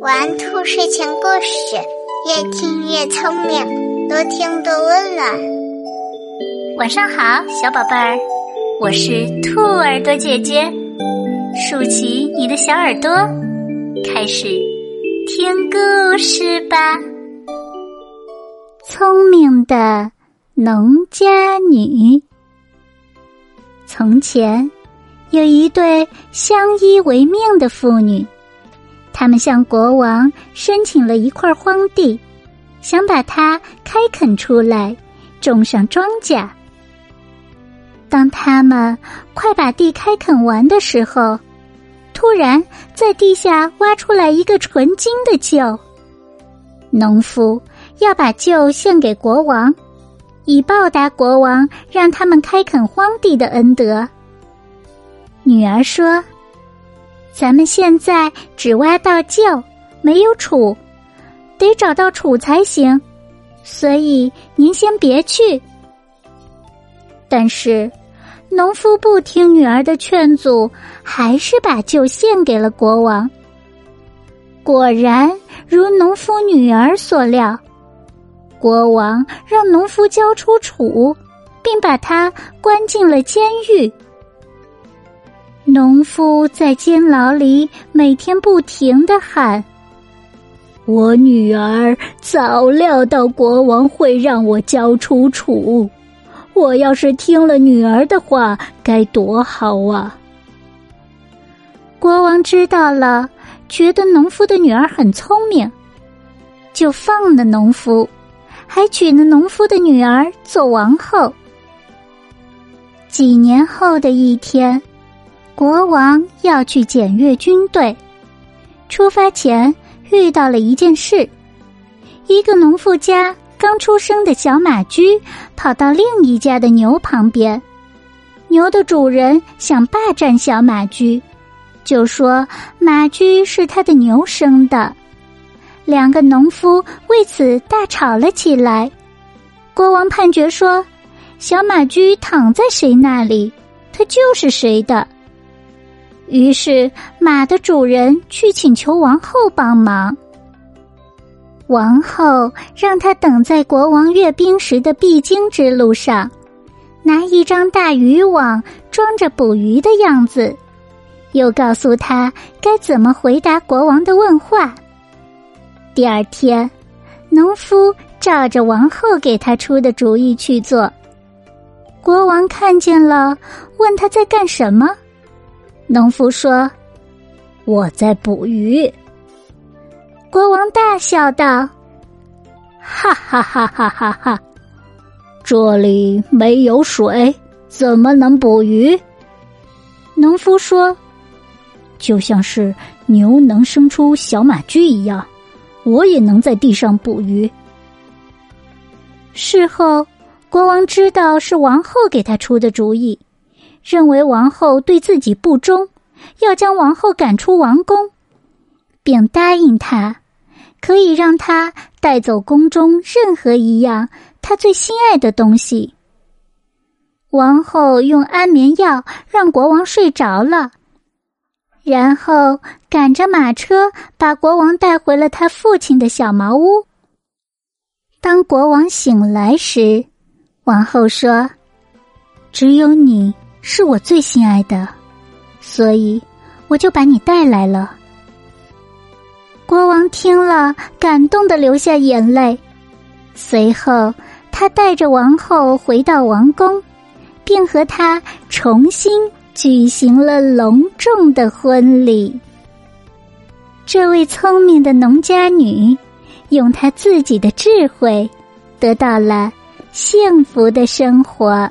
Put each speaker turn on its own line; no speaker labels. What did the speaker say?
玩兔睡前故事，越听越聪明，多听多温暖。
晚上好，小宝贝儿，我是兔耳朵姐姐，竖起你的小耳朵，开始听故事吧。聪明的农家女。从前，有一对相依为命的妇女，他们向国王申请了一块荒地，想把它开垦出来，种上庄稼。当他们快把地开垦完的时候，突然在地下挖出来一个纯金的臼。农夫要把臼献给国王。以报答国王让他们开垦荒地的恩德。女儿说：“咱们现在只挖到旧，没有杵，得找到杵才行。所以您先别去。”但是，农夫不听女儿的劝阻，还是把臼献给了国王。果然如农夫女儿所料。国王让农夫交出楚，并把他关进了监狱。农夫在监牢里每天不停的喊：“我女儿早料到国王会让我交出楚，我要是听了女儿的话，该多好啊！”国王知道了，觉得农夫的女儿很聪明，就放了农夫。还娶了农夫的女儿做王后。几年后的一天，国王要去检阅军队，出发前遇到了一件事：一个农妇家刚出生的小马驹跑到另一家的牛旁边，牛的主人想霸占小马驹，就说马驹是他的牛生的。两个农夫为此大吵了起来。国王判决说：“小马驹躺在谁那里，它就是谁的。”于是马的主人去请求王后帮忙。王后让他等在国王阅兵时的必经之路上，拿一张大渔网装着捕鱼的样子，又告诉他该怎么回答国王的问话。第二天，农夫照着王后给他出的主意去做。国王看见了，问他在干什么。农夫说：“我在捕鱼。”国王大笑道：“哈哈哈哈哈哈！这里没有水，怎么能捕鱼？”农夫说：“就像是牛能生出小马驹一样。”我也能在地上捕鱼。事后，国王知道是王后给他出的主意，认为王后对自己不忠，要将王后赶出王宫，并答应他，可以让他带走宫中任何一样他最心爱的东西。王后用安眠药让国王睡着了。然后赶着马车把国王带回了他父亲的小茅屋。当国王醒来时，王后说：“只有你是我最心爱的，所以我就把你带来了。”国王听了，感动的流下眼泪。随后，他带着王后回到王宫，并和她重新。举行了隆重的婚礼。这位聪明的农家女，用她自己的智慧，得到了幸福的生活。